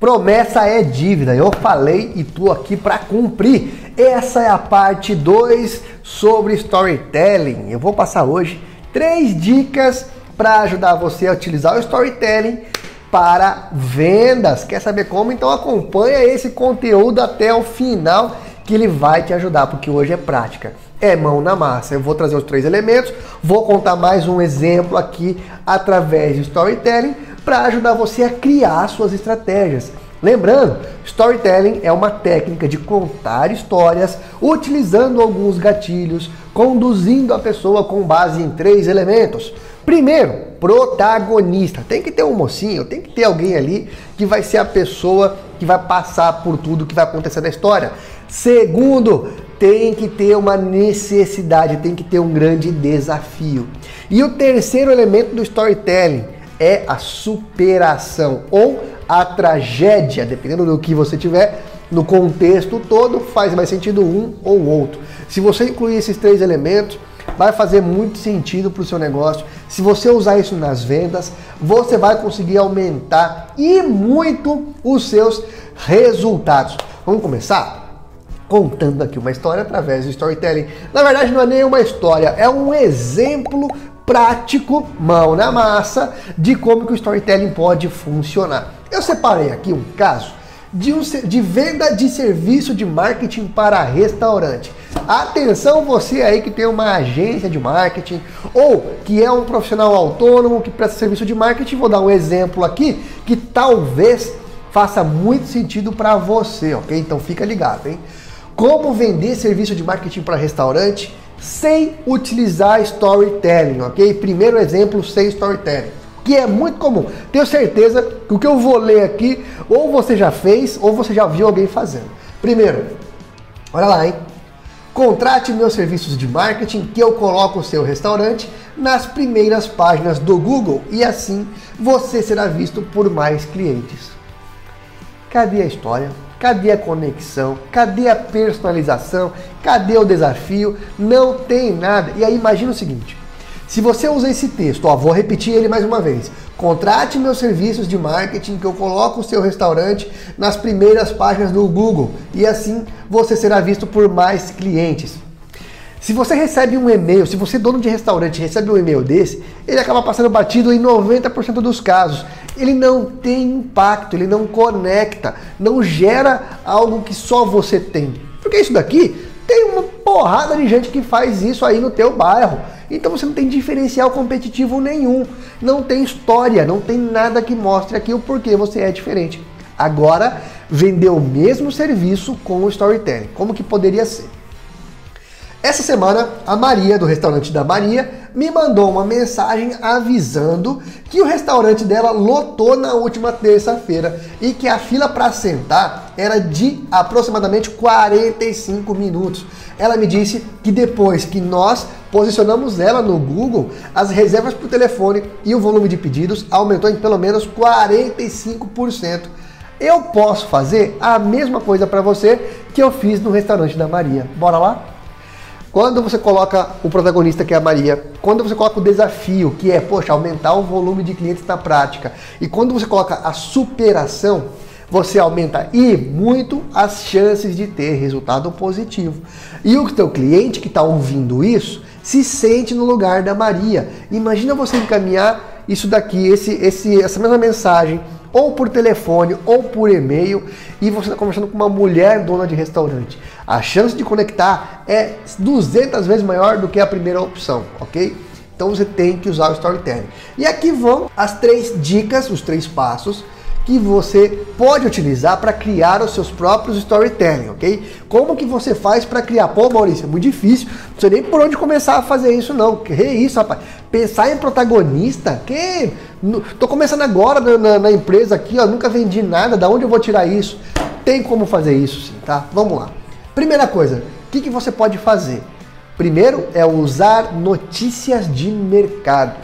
Promessa é dívida. Eu falei e tô aqui para cumprir. Essa é a parte 2 sobre storytelling. Eu vou passar hoje três dicas para ajudar você a utilizar o storytelling para vendas. Quer saber como? Então acompanha esse conteúdo até o final que ele vai te ajudar, porque hoje é prática. É mão na massa. Eu vou trazer os três elementos, vou contar mais um exemplo aqui através de storytelling para ajudar você a criar suas estratégias. Lembrando, storytelling é uma técnica de contar histórias utilizando alguns gatilhos, conduzindo a pessoa com base em três elementos. Primeiro, protagonista. Tem que ter um mocinho, tem que ter alguém ali que vai ser a pessoa que vai passar por tudo que vai acontecer na história. Segundo, tem que ter uma necessidade, tem que ter um grande desafio. E o terceiro elemento do storytelling é a superação ou a tragédia, dependendo do que você tiver no contexto todo, faz mais sentido um ou outro. Se você incluir esses três elementos, vai fazer muito sentido para o seu negócio. Se você usar isso nas vendas, você vai conseguir aumentar e muito os seus resultados. Vamos começar? Contando aqui uma história através do storytelling. Na verdade, não é nem uma história, é um exemplo prático, mão na massa, de como que o storytelling pode funcionar. Eu separei aqui um caso de, um, de venda de serviço de marketing para restaurante. Atenção você aí que tem uma agência de marketing ou que é um profissional autônomo que presta serviço de marketing, vou dar um exemplo aqui que talvez faça muito sentido para você, ok? Então fica ligado, hein? Como vender serviço de marketing para restaurante sem utilizar storytelling, ok? Primeiro exemplo, sem storytelling, que é muito comum. Tenho certeza que o que eu vou ler aqui, ou você já fez, ou você já viu alguém fazendo. Primeiro, olha lá, hein? Contrate meus serviços de marketing que eu coloco o seu restaurante nas primeiras páginas do Google e assim você será visto por mais clientes. Cadê a história? Cadê a conexão? Cadê a personalização? Cadê o desafio? Não tem nada. E aí imagina o seguinte: se você usa esse texto, ó, vou repetir ele mais uma vez. Contrate meus serviços de marketing que eu coloco o seu restaurante nas primeiras páginas do Google e assim você será visto por mais clientes. Se você recebe um e-mail, se você é dono de restaurante recebe um e-mail desse, ele acaba passando batido em 90% dos casos. Ele não tem impacto, ele não conecta, não gera algo que só você tem. Porque isso daqui tem uma porrada de gente que faz isso aí no teu bairro. Então você não tem diferencial competitivo nenhum, não tem história, não tem nada que mostre aqui o porquê você é diferente. Agora, vender o mesmo serviço com o storytelling. Como que poderia ser? Essa semana, a Maria, do restaurante da Maria, me mandou uma mensagem avisando que o restaurante dela lotou na última terça-feira e que a fila para sentar era de aproximadamente 45 minutos. Ela me disse que depois que nós posicionamos ela no Google, as reservas por telefone e o volume de pedidos aumentou em pelo menos 45%. Eu posso fazer a mesma coisa para você que eu fiz no restaurante da Maria. Bora lá? Quando você coloca o protagonista, que é a Maria, quando você coloca o desafio, que é, poxa, aumentar o volume de clientes na prática, e quando você coloca a superação, você aumenta e muito as chances de ter resultado positivo. E o teu cliente que está ouvindo isso se sente no lugar da Maria. Imagina você encaminhar isso daqui, esse, esse, essa mesma mensagem ou por telefone ou por e-mail e você está conversando com uma mulher dona de restaurante. A chance de conectar é 200 vezes maior do que a primeira opção, ok? Então você tem que usar o storytelling. E aqui vão as três dicas, os três passos que você pode utilizar para criar os seus próprios storytelling, ok? Como que você faz para criar? Pô, Maurício, é muito difícil. Não sei nem por onde começar a fazer isso, não. Que isso, rapaz? Pensar em protagonista? Que? Tô começando agora na, na, na empresa aqui, ó. Nunca vendi nada. Da onde eu vou tirar isso? Tem como fazer isso, sim, tá? Vamos lá. Primeira coisa, o que, que você pode fazer? Primeiro é usar notícias de mercado.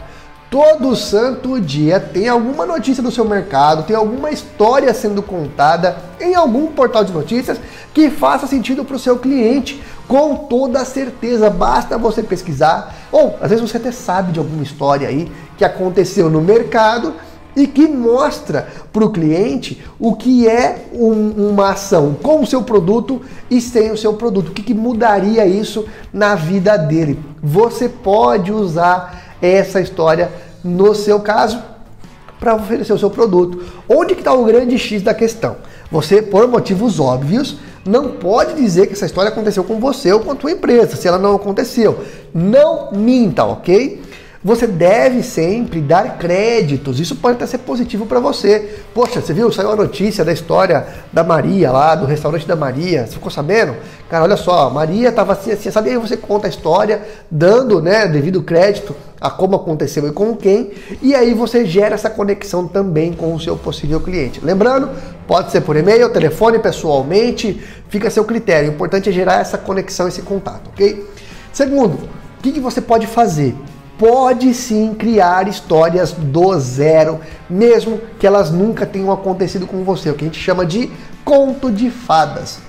Todo santo dia tem alguma notícia do seu mercado, tem alguma história sendo contada em algum portal de notícias que faça sentido para o seu cliente, com toda certeza. Basta você pesquisar, ou às vezes você até sabe de alguma história aí que aconteceu no mercado e que mostra para o cliente o que é um, uma ação com o seu produto e sem o seu produto. O que, que mudaria isso na vida dele? Você pode usar essa história no seu caso para oferecer o seu produto. Onde que está o grande X da questão? Você, por motivos óbvios, não pode dizer que essa história aconteceu com você ou com a tua empresa, se ela não aconteceu. Não minta, ok? Você deve sempre dar créditos. Isso pode até ser positivo para você. Poxa, você viu? Saiu a notícia da história da Maria lá, do restaurante da Maria. Você ficou sabendo? Cara, olha só, Maria estava assim, assim, sabe? Aí você conta a história, dando, né, devido crédito a como aconteceu e com quem, e aí você gera essa conexão também com o seu possível cliente. Lembrando, pode ser por e-mail, telefone, pessoalmente, fica a seu critério. O importante é gerar essa conexão, esse contato, ok? Segundo, o que, que você pode fazer? Pode sim criar histórias do zero, mesmo que elas nunca tenham acontecido com você, o que a gente chama de conto de fadas.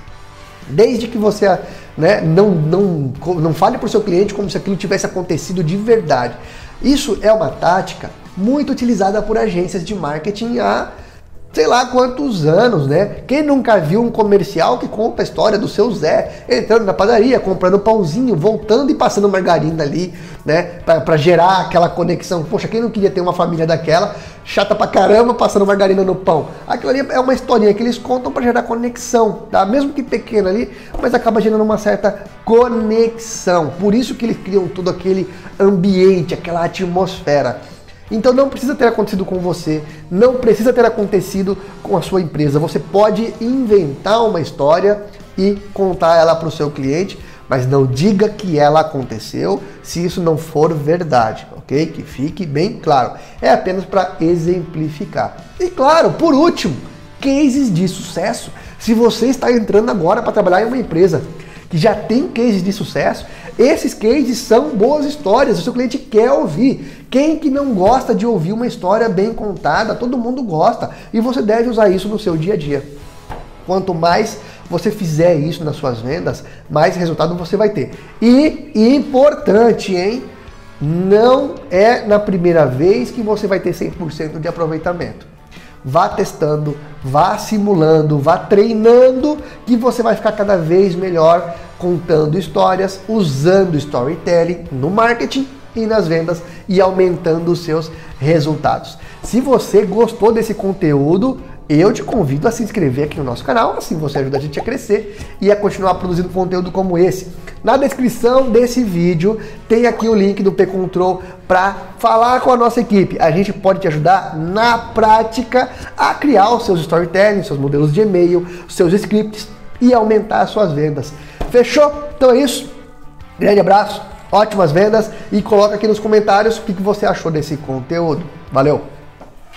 Desde que você né, não, não, não fale para o seu cliente como se aquilo tivesse acontecido de verdade. Isso é uma tática muito utilizada por agências de marketing há sei lá quantos anos, né? Quem nunca viu um comercial que conta a história do seu Zé entrando na padaria, comprando pãozinho, voltando e passando margarina ali, né? Para gerar aquela conexão. Poxa, quem não queria ter uma família daquela, chata pra caramba, passando margarina no pão? Aquilo ali é uma historinha que eles contam para gerar conexão, tá? Mesmo que pequena ali, mas acaba gerando uma certa conexão. Por isso que eles criam todo aquele ambiente, aquela atmosfera. Então não precisa ter acontecido com você, não precisa ter acontecido com a sua empresa. Você pode inventar uma história e contar ela para o seu cliente, mas não diga que ela aconteceu se isso não for verdade, ok? Que fique bem claro. É apenas para exemplificar. E claro, por último, cases de sucesso. Se você está entrando agora para trabalhar em uma empresa que já tem cases de sucesso, esses cases são boas histórias, o seu cliente quer ouvir. Quem que não gosta de ouvir uma história bem contada? Todo mundo gosta e você deve usar isso no seu dia a dia. Quanto mais você fizer isso nas suas vendas, mais resultado você vai ter. E importante, hein? Não é na primeira vez que você vai ter 100% de aproveitamento. Vá testando, vá simulando, vá treinando, que você vai ficar cada vez melhor contando histórias, usando storytelling no marketing e nas vendas e aumentando os seus resultados. Se você gostou desse conteúdo, eu te convido a se inscrever aqui no nosso canal, assim você ajuda a gente a crescer e a continuar produzindo conteúdo como esse. Na descrição desse vídeo tem aqui o link do P-Control para falar com a nossa equipe. A gente pode te ajudar na prática a criar os seus storytelling, seus modelos de e-mail, seus scripts e aumentar as suas vendas. Fechou? Então é isso. Grande abraço, ótimas vendas e coloca aqui nos comentários o que você achou desse conteúdo. Valeu!